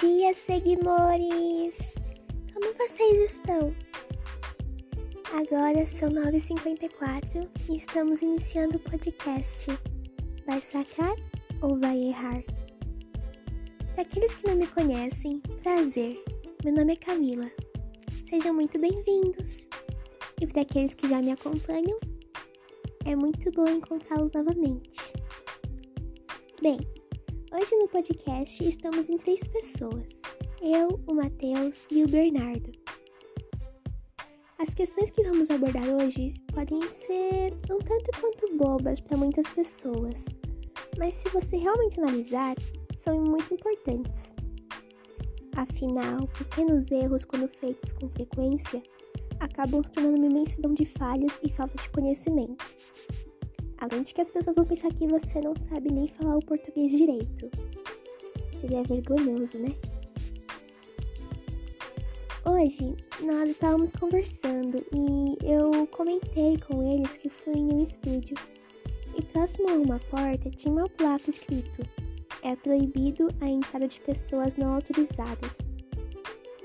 dia, seguimores! Como vocês estão? Agora são 9h54 e estamos iniciando o podcast. Vai sacar ou vai errar? Para aqueles que não me conhecem, prazer. Meu nome é Camila. Sejam muito bem-vindos. E para aqueles que já me acompanham, é muito bom encontrá-los novamente. Bem, Hoje no podcast estamos em três pessoas: eu, o Matheus e o Bernardo. As questões que vamos abordar hoje podem ser um tanto quanto bobas para muitas pessoas, mas se você realmente analisar, são muito importantes. Afinal, pequenos erros, quando feitos com frequência, acabam se tornando uma imensidão de falhas e falta de conhecimento. Além de que as pessoas vão pensar que você não sabe nem falar o português direito. Seria vergonhoso, né? Hoje nós estávamos conversando e eu comentei com eles que fui em um estúdio. E próximo a uma porta tinha uma placa escrito: É proibido a entrada de pessoas não autorizadas.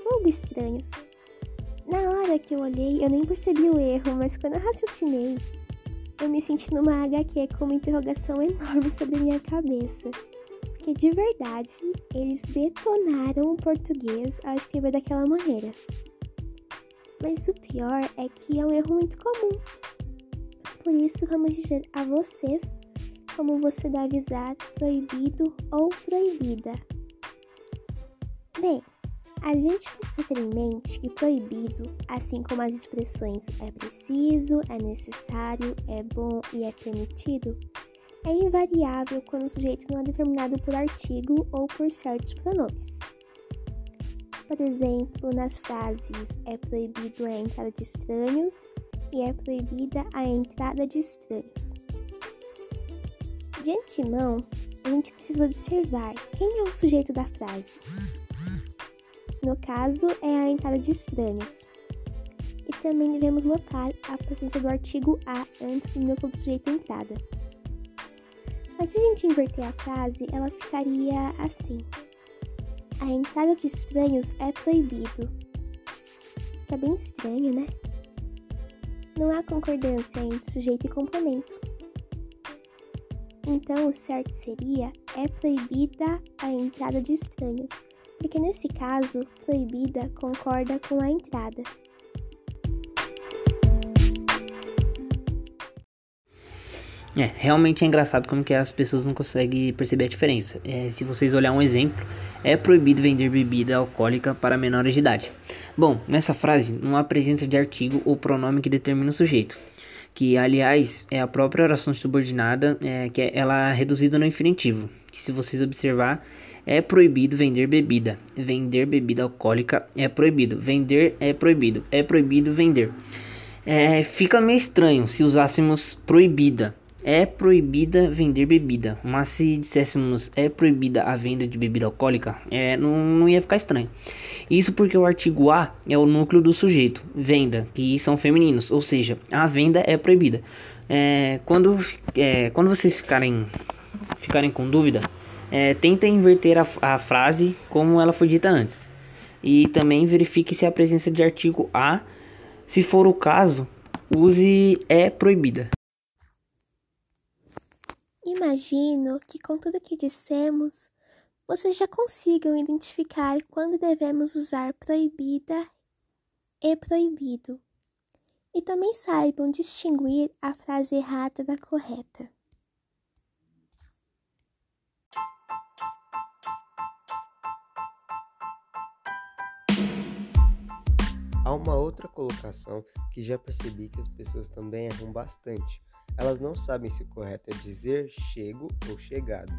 Algo estranhos. Na hora que eu olhei, eu nem percebi o erro, mas quando eu raciocinei, eu me senti numa HQ com uma interrogação enorme sobre minha cabeça. Porque de verdade, eles detonaram o português ao escrever daquela maneira. Mas o pior é que é um erro muito comum. Por isso, vamos dizer a vocês como você deve usar proibido ou proibida. Bem, a gente precisa ter em mente que proibido, assim como as expressões é preciso, é necessário, é bom e é permitido, é invariável quando o sujeito não é determinado por artigo ou por certos pronomes. Por exemplo, nas frases é proibido a entrada de estranhos e é proibida a entrada de estranhos. De antemão, a gente precisa observar quem é o sujeito da frase no caso é a entrada de estranhos. E também devemos notar a presença do artigo a antes do núcleo do sujeito entrada. Mas se a gente inverter a frase, ela ficaria assim: A entrada de estranhos é proibido. Fica bem estranho, né? Não há concordância entre sujeito e complemento. Então, o certo seria: é proibida a entrada de estranhos porque nesse caso, proibida concorda com a entrada. É, realmente é engraçado como que as pessoas não conseguem perceber a diferença. É, se vocês olhar um exemplo, é proibido vender bebida alcoólica para menores de idade. Bom, nessa frase não há presença de artigo ou pronome que determine o sujeito, que aliás é a própria oração subordinada, é, que é, ela é reduzida no infinitivo, que se vocês observar é proibido vender bebida. Vender bebida alcoólica é proibido. Vender é proibido. É proibido vender. É, fica meio estranho se usássemos proibida. É proibida vender bebida. Mas se disséssemos é proibida a venda de bebida alcoólica, é, não, não ia ficar estranho. Isso porque o artigo A é o núcleo do sujeito, venda, que são femininos, ou seja, a venda é proibida. É, quando, é, quando vocês ficarem, ficarem com dúvida, é, tenta inverter a, a frase como ela foi dita antes. E também verifique se a presença de artigo A, se for o caso, use é proibida. Imagino que com tudo que dissemos, vocês já consigam identificar quando devemos usar proibida e proibido. E também saibam distinguir a frase errada da correta. Há uma outra colocação que já percebi que as pessoas também erram bastante. Elas não sabem se o correto é dizer chego ou chegado.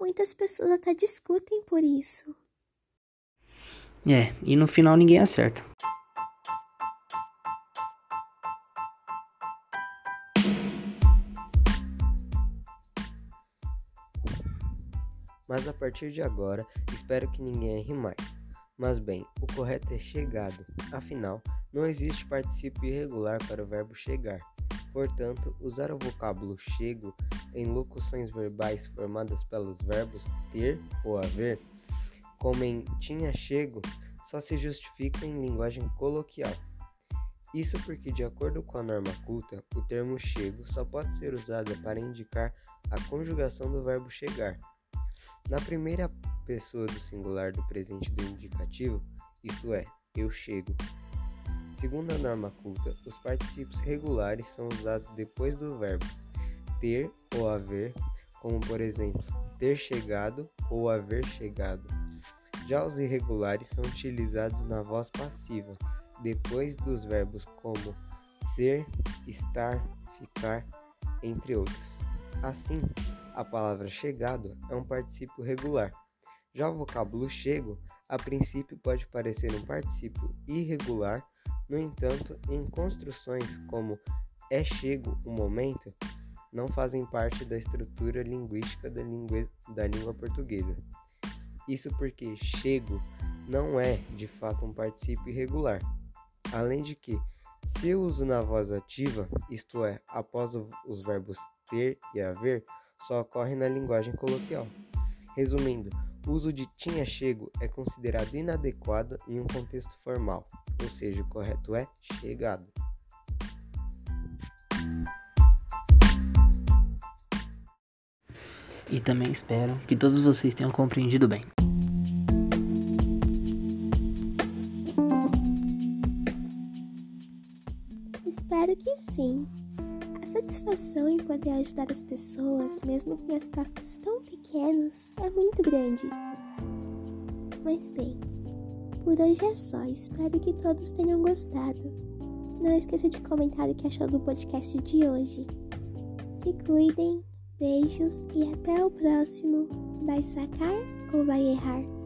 Muitas pessoas até discutem por isso. É, e no final ninguém acerta. Mas a partir de agora espero que ninguém erre mais. Mas bem, o correto é chegado, afinal, não existe participo irregular para o verbo chegar. Portanto, usar o vocábulo chego em locuções verbais formadas pelos verbos ter ou haver, como em tinha chego, só se justifica em linguagem coloquial. Isso porque, de acordo com a norma culta, o termo chego só pode ser usado para indicar a conjugação do verbo chegar. Na primeira pessoa do singular do presente do indicativo, isto é, eu chego. Segundo a norma culta, os particípios regulares são usados depois do verbo ter ou haver, como por exemplo, ter chegado ou haver chegado. Já os irregulares são utilizados na voz passiva depois dos verbos como ser, estar, ficar, entre outros. Assim, a palavra chegado é um particípio regular. Já o vocábulo chego, a princípio pode parecer um particípio irregular, no entanto, em construções como é chego o momento, não fazem parte da estrutura linguística da, da língua portuguesa. Isso porque chego não é, de fato, um particípio irregular. Além de que, se eu uso na voz ativa, isto é, após os verbos ter e haver, só ocorre na linguagem coloquial. Resumindo, o uso de tinha chego é considerado inadequado em um contexto formal, ou seja, o correto é chegado. E também espero que todos vocês tenham compreendido bem. Espero que sim. Satisfação em poder ajudar as pessoas, mesmo que em aspectos tão pequenos, é muito grande. Mas bem, por hoje é só. Espero que todos tenham gostado. Não esqueça de comentar o que achou do podcast de hoje. Se cuidem, beijos e até o próximo. Vai sacar ou vai errar?